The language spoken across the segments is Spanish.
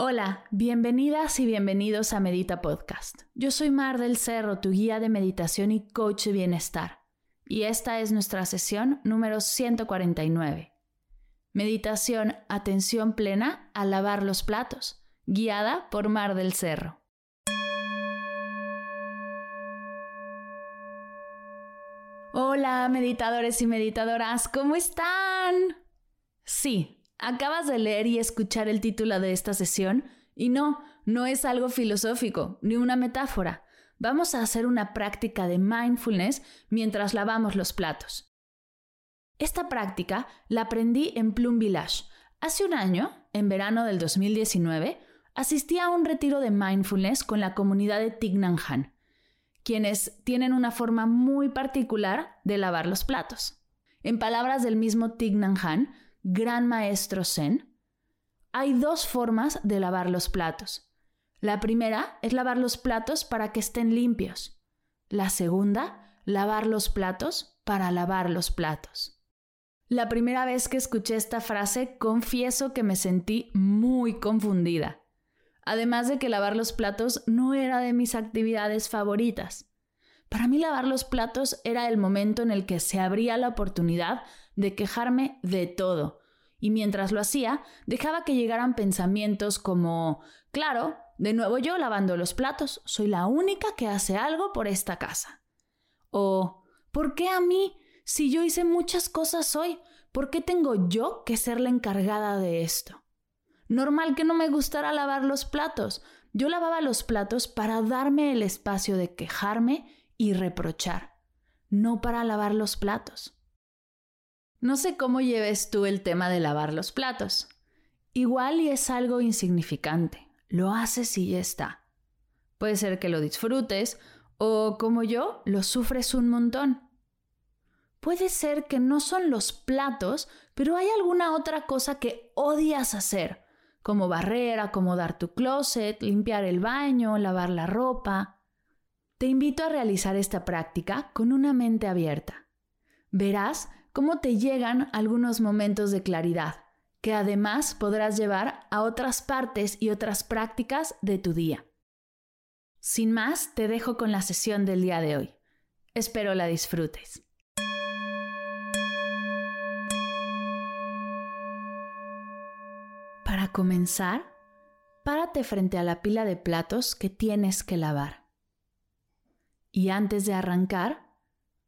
Hola, bienvenidas y bienvenidos a Medita Podcast. Yo soy Mar del Cerro, tu guía de meditación y coach de bienestar. Y esta es nuestra sesión número 149. Meditación Atención Plena a lavar los platos, guiada por Mar del Cerro. Hola, meditadores y meditadoras, ¿cómo están? Sí, acabas de leer y escuchar el título de esta sesión y no, no es algo filosófico, ni una metáfora. Vamos a hacer una práctica de mindfulness mientras lavamos los platos. Esta práctica la aprendí en Plum Village. Hace un año, en verano del 2019, asistí a un retiro de mindfulness con la comunidad de Hanh quienes tienen una forma muy particular de lavar los platos. En palabras del mismo Thich Hanh, gran maestro zen, hay dos formas de lavar los platos. La primera es lavar los platos para que estén limpios. La segunda, lavar los platos para lavar los platos. La primera vez que escuché esta frase, confieso que me sentí muy confundida además de que lavar los platos no era de mis actividades favoritas. Para mí lavar los platos era el momento en el que se abría la oportunidad de quejarme de todo, y mientras lo hacía, dejaba que llegaran pensamientos como, claro, de nuevo yo lavando los platos, soy la única que hace algo por esta casa. O, ¿por qué a mí? Si yo hice muchas cosas hoy, ¿por qué tengo yo que ser la encargada de esto? Normal que no me gustara lavar los platos. Yo lavaba los platos para darme el espacio de quejarme y reprochar, no para lavar los platos. No sé cómo lleves tú el tema de lavar los platos. Igual y es algo insignificante. Lo haces y ya está. Puede ser que lo disfrutes o, como yo, lo sufres un montón. Puede ser que no son los platos, pero hay alguna otra cosa que odias hacer como barrer, acomodar tu closet, limpiar el baño, lavar la ropa. Te invito a realizar esta práctica con una mente abierta. Verás cómo te llegan algunos momentos de claridad, que además podrás llevar a otras partes y otras prácticas de tu día. Sin más, te dejo con la sesión del día de hoy. Espero la disfrutes. Para comenzar, párate frente a la pila de platos que tienes que lavar. Y antes de arrancar,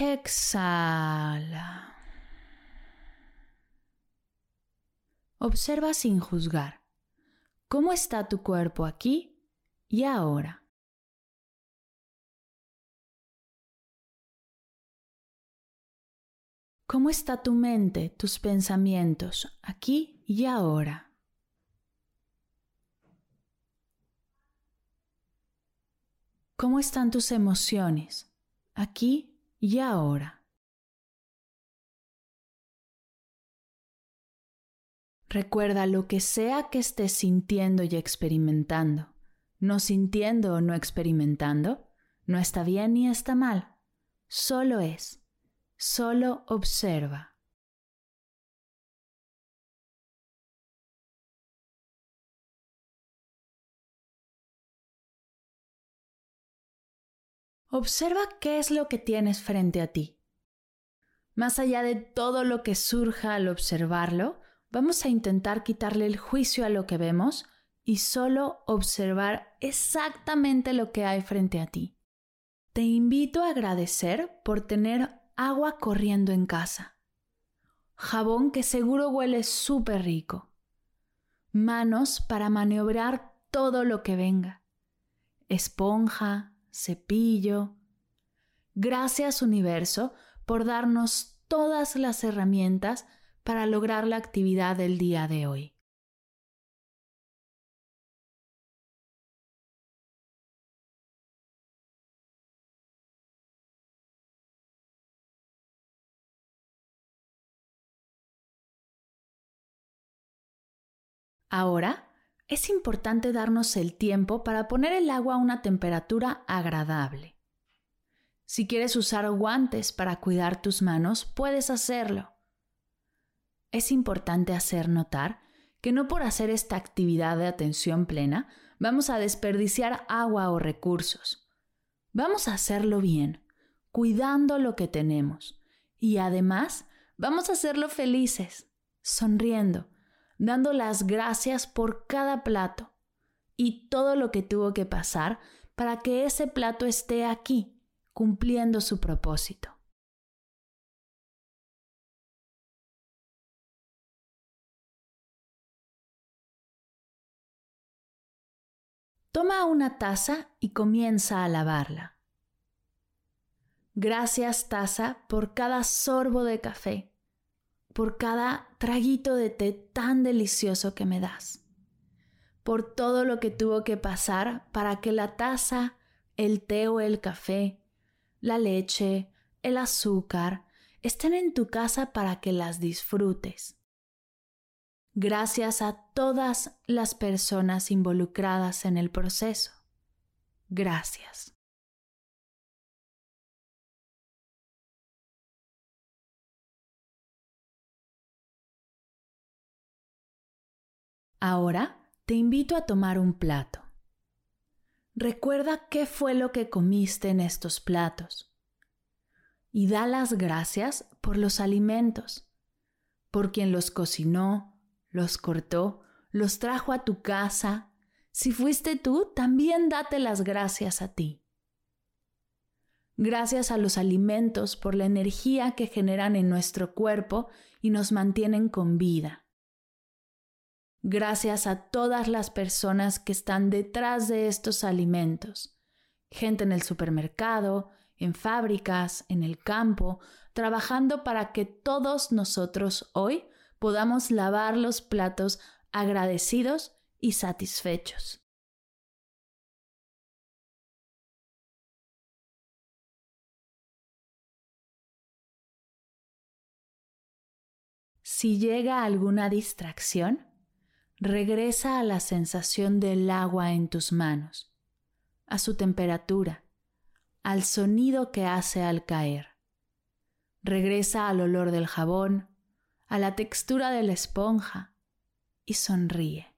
Exhala. Observa sin juzgar. ¿Cómo está tu cuerpo aquí y ahora? ¿Cómo está tu mente, tus pensamientos, aquí y ahora? ¿Cómo están tus emociones, aquí y ahora? Recuerda lo que sea que estés sintiendo y experimentando, no sintiendo o no experimentando, no está bien ni está mal, solo es. Solo observa. Observa qué es lo que tienes frente a ti. Más allá de todo lo que surja al observarlo, vamos a intentar quitarle el juicio a lo que vemos y solo observar exactamente lo que hay frente a ti. Te invito a agradecer por tener agua corriendo en casa, jabón que seguro huele súper rico, manos para maniobrar todo lo que venga, esponja, cepillo. Gracias universo por darnos todas las herramientas para lograr la actividad del día de hoy. Ahora, es importante darnos el tiempo para poner el agua a una temperatura agradable. Si quieres usar guantes para cuidar tus manos, puedes hacerlo. Es importante hacer notar que no por hacer esta actividad de atención plena vamos a desperdiciar agua o recursos. Vamos a hacerlo bien, cuidando lo que tenemos. Y además, vamos a hacerlo felices, sonriendo, dando las gracias por cada plato y todo lo que tuvo que pasar para que ese plato esté aquí, cumpliendo su propósito. Toma una taza y comienza a lavarla. Gracias taza por cada sorbo de café por cada traguito de té tan delicioso que me das, por todo lo que tuvo que pasar para que la taza, el té o el café, la leche, el azúcar, estén en tu casa para que las disfrutes. Gracias a todas las personas involucradas en el proceso. Gracias. Ahora te invito a tomar un plato. Recuerda qué fue lo que comiste en estos platos y da las gracias por los alimentos, por quien los cocinó, los cortó, los trajo a tu casa. Si fuiste tú, también date las gracias a ti. Gracias a los alimentos por la energía que generan en nuestro cuerpo y nos mantienen con vida gracias a todas las personas que están detrás de estos alimentos. Gente en el supermercado, en fábricas, en el campo, trabajando para que todos nosotros hoy podamos lavar los platos agradecidos y satisfechos. Si llega alguna distracción, regresa a la sensación del agua en tus manos, a su temperatura, al sonido que hace al caer. Regresa al olor del jabón, a la textura de la esponja y sonríe.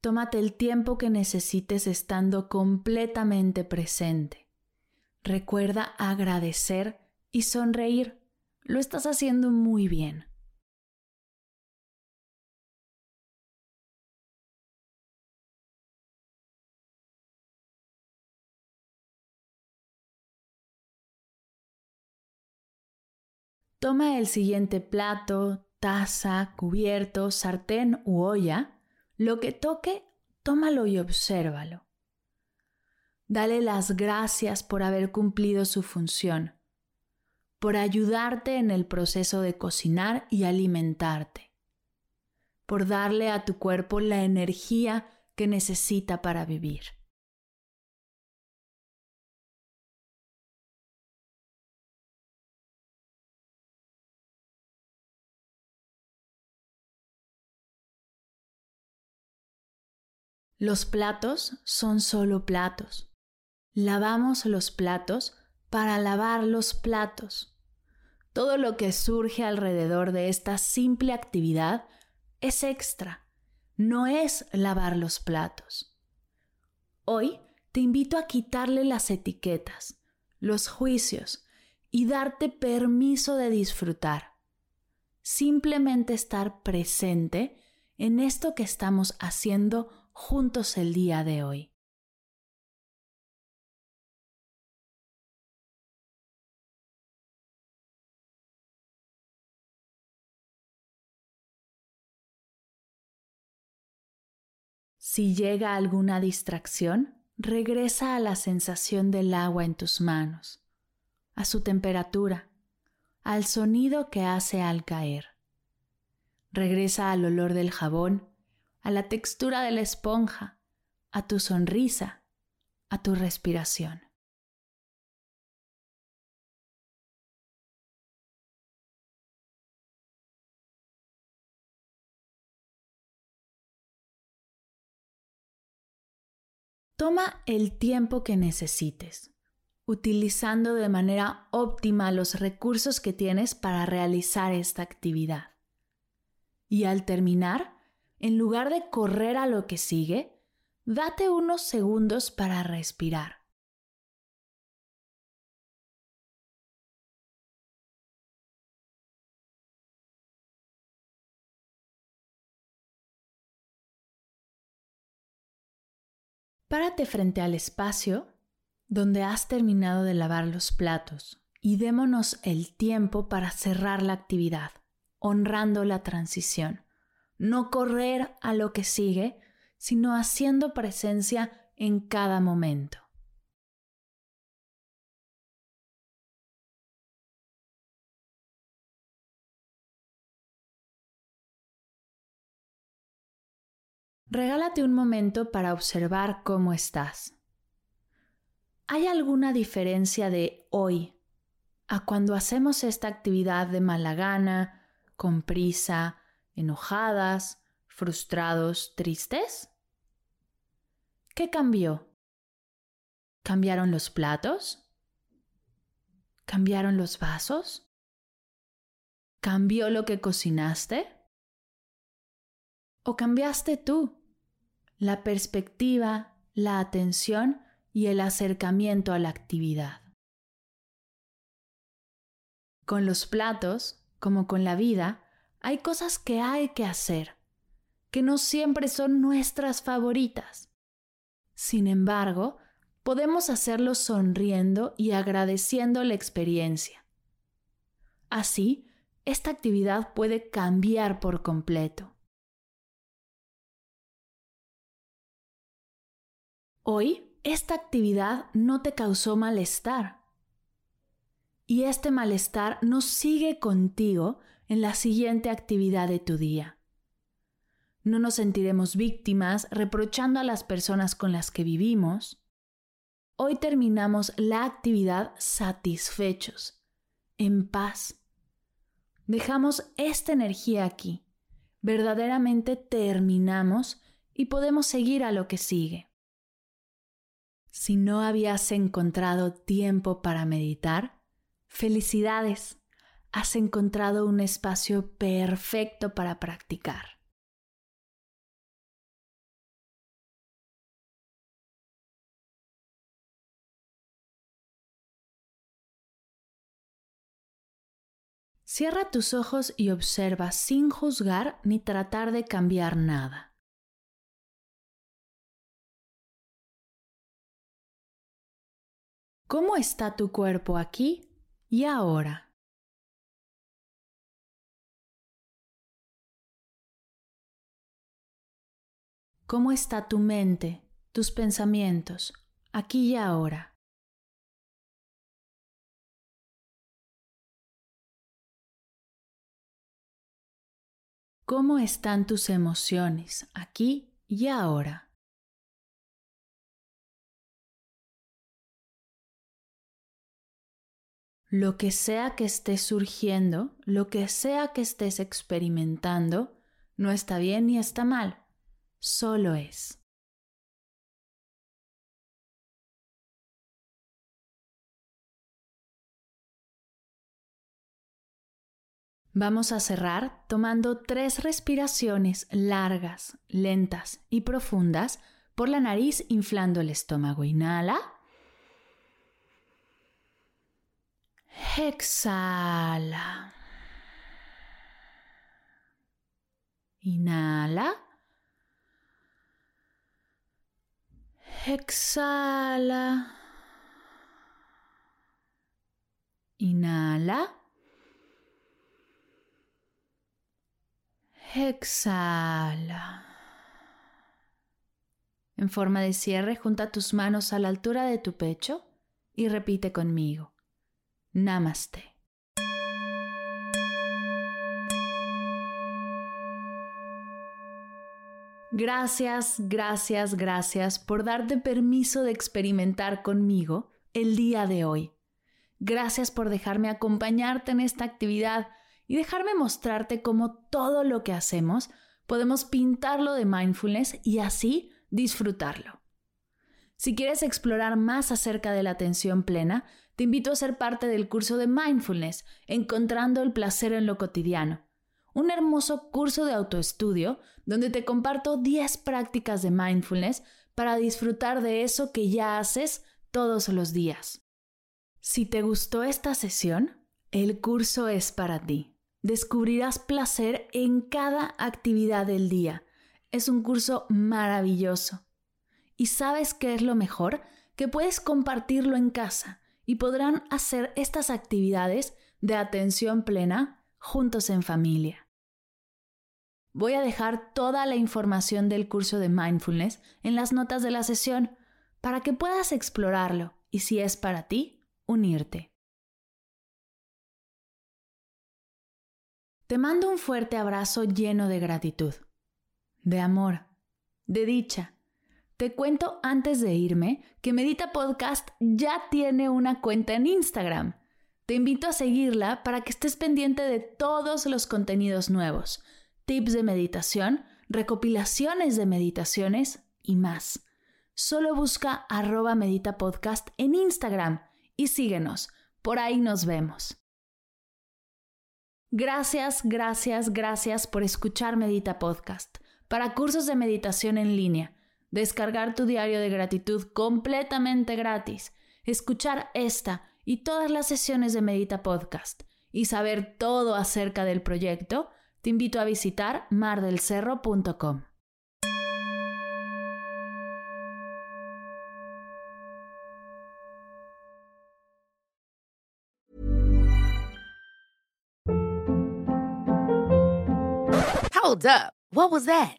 Tómate el tiempo que necesites estando completamente presente. Recuerda agradecer y sonreír. Lo estás haciendo muy bien. Toma el siguiente plato, taza, cubierto, sartén u olla lo que toque, tómalo y obsérvalo. Dale las gracias por haber cumplido su función, por ayudarte en el proceso de cocinar y alimentarte, por darle a tu cuerpo la energía que necesita para vivir. Los platos son solo platos. Lavamos los platos para lavar los platos. Todo lo que surge alrededor de esta simple actividad es extra. no es lavar los platos. Hoy te invito a quitarle las etiquetas, los juicios y darte permiso de disfrutar. Simplemente estar presente en esto que estamos haciendo juntos el día de hoy. Si llega alguna distracción, regresa a la sensación del agua en tus manos, a su temperatura, al sonido que hace al caer. Regresa al olor del jabón, a la textura de la esponja, a tu sonrisa, a tu respiración. Toma el tiempo que necesites, utilizando de manera óptima los recursos que tienes para realizar esta actividad. Y al terminar, en lugar de correr a lo que sigue, date unos segundos para respirar. Párate frente al espacio donde has terminado de lavar los platos y démonos el tiempo para cerrar la actividad, honrando la transición. No correr a lo que sigue, sino haciendo presencia en cada momento. Regálate un momento para observar cómo estás. ¿Hay alguna diferencia de hoy a cuando hacemos esta actividad de mala gana, con prisa, enojadas, frustrados, tristes? ¿Qué cambió? ¿Cambiaron los platos? ¿Cambiaron los vasos? ¿Cambió lo que cocinaste? ¿O cambiaste tú? la perspectiva, la atención y el acercamiento a la actividad. Con los platos, como con la vida, hay cosas que hay que hacer, que no siempre son nuestras favoritas. Sin embargo, podemos hacerlo sonriendo y agradeciendo la experiencia. Así, esta actividad puede cambiar por completo. Hoy esta actividad no te causó malestar. Y este malestar no sigue contigo en la siguiente actividad de tu día. No nos sentiremos víctimas reprochando a las personas con las que vivimos. Hoy terminamos la actividad satisfechos, en paz. Dejamos esta energía aquí. Verdaderamente terminamos y podemos seguir a lo que sigue. Si no habías encontrado tiempo para meditar, felicidades, has encontrado un espacio perfecto para practicar. Cierra tus ojos y observa sin juzgar ni tratar de cambiar nada. ¿Cómo está tu cuerpo aquí y ahora? ¿Cómo está tu mente, tus pensamientos, aquí y ahora? ¿Cómo están tus emociones aquí y ahora? Lo que sea que estés surgiendo, lo que sea que estés experimentando, no está bien ni está mal, solo es. Vamos a cerrar tomando tres respiraciones largas, lentas y profundas por la nariz inflando el estómago. Inhala. Exhala. Inhala. Exhala. Inhala. Exhala. En forma de cierre, junta tus manos a la altura de tu pecho y repite conmigo. Namaste. Gracias, gracias, gracias por darte permiso de experimentar conmigo el día de hoy. Gracias por dejarme acompañarte en esta actividad y dejarme mostrarte cómo todo lo que hacemos podemos pintarlo de mindfulness y así disfrutarlo. Si quieres explorar más acerca de la atención plena, te invito a ser parte del curso de mindfulness, Encontrando el placer en lo cotidiano, un hermoso curso de autoestudio donde te comparto 10 prácticas de mindfulness para disfrutar de eso que ya haces todos los días. Si te gustó esta sesión, el curso es para ti. Descubrirás placer en cada actividad del día. Es un curso maravilloso. ¿Y sabes qué es lo mejor? Que puedes compartirlo en casa y podrán hacer estas actividades de atención plena juntos en familia. Voy a dejar toda la información del curso de mindfulness en las notas de la sesión para que puedas explorarlo y si es para ti, unirte. Te mando un fuerte abrazo lleno de gratitud, de amor, de dicha. Te cuento antes de irme que Medita Podcast ya tiene una cuenta en Instagram. Te invito a seguirla para que estés pendiente de todos los contenidos nuevos, tips de meditación, recopilaciones de meditaciones y más. Solo busca arroba Medita Podcast en Instagram y síguenos. Por ahí nos vemos. Gracias, gracias, gracias por escuchar Medita Podcast. Para cursos de meditación en línea, descargar tu diario de gratitud completamente gratis, escuchar esta y todas las sesiones de Medita Podcast y saber todo acerca del proyecto, te invito a visitar mardelcerro.com. Hold up. What was that?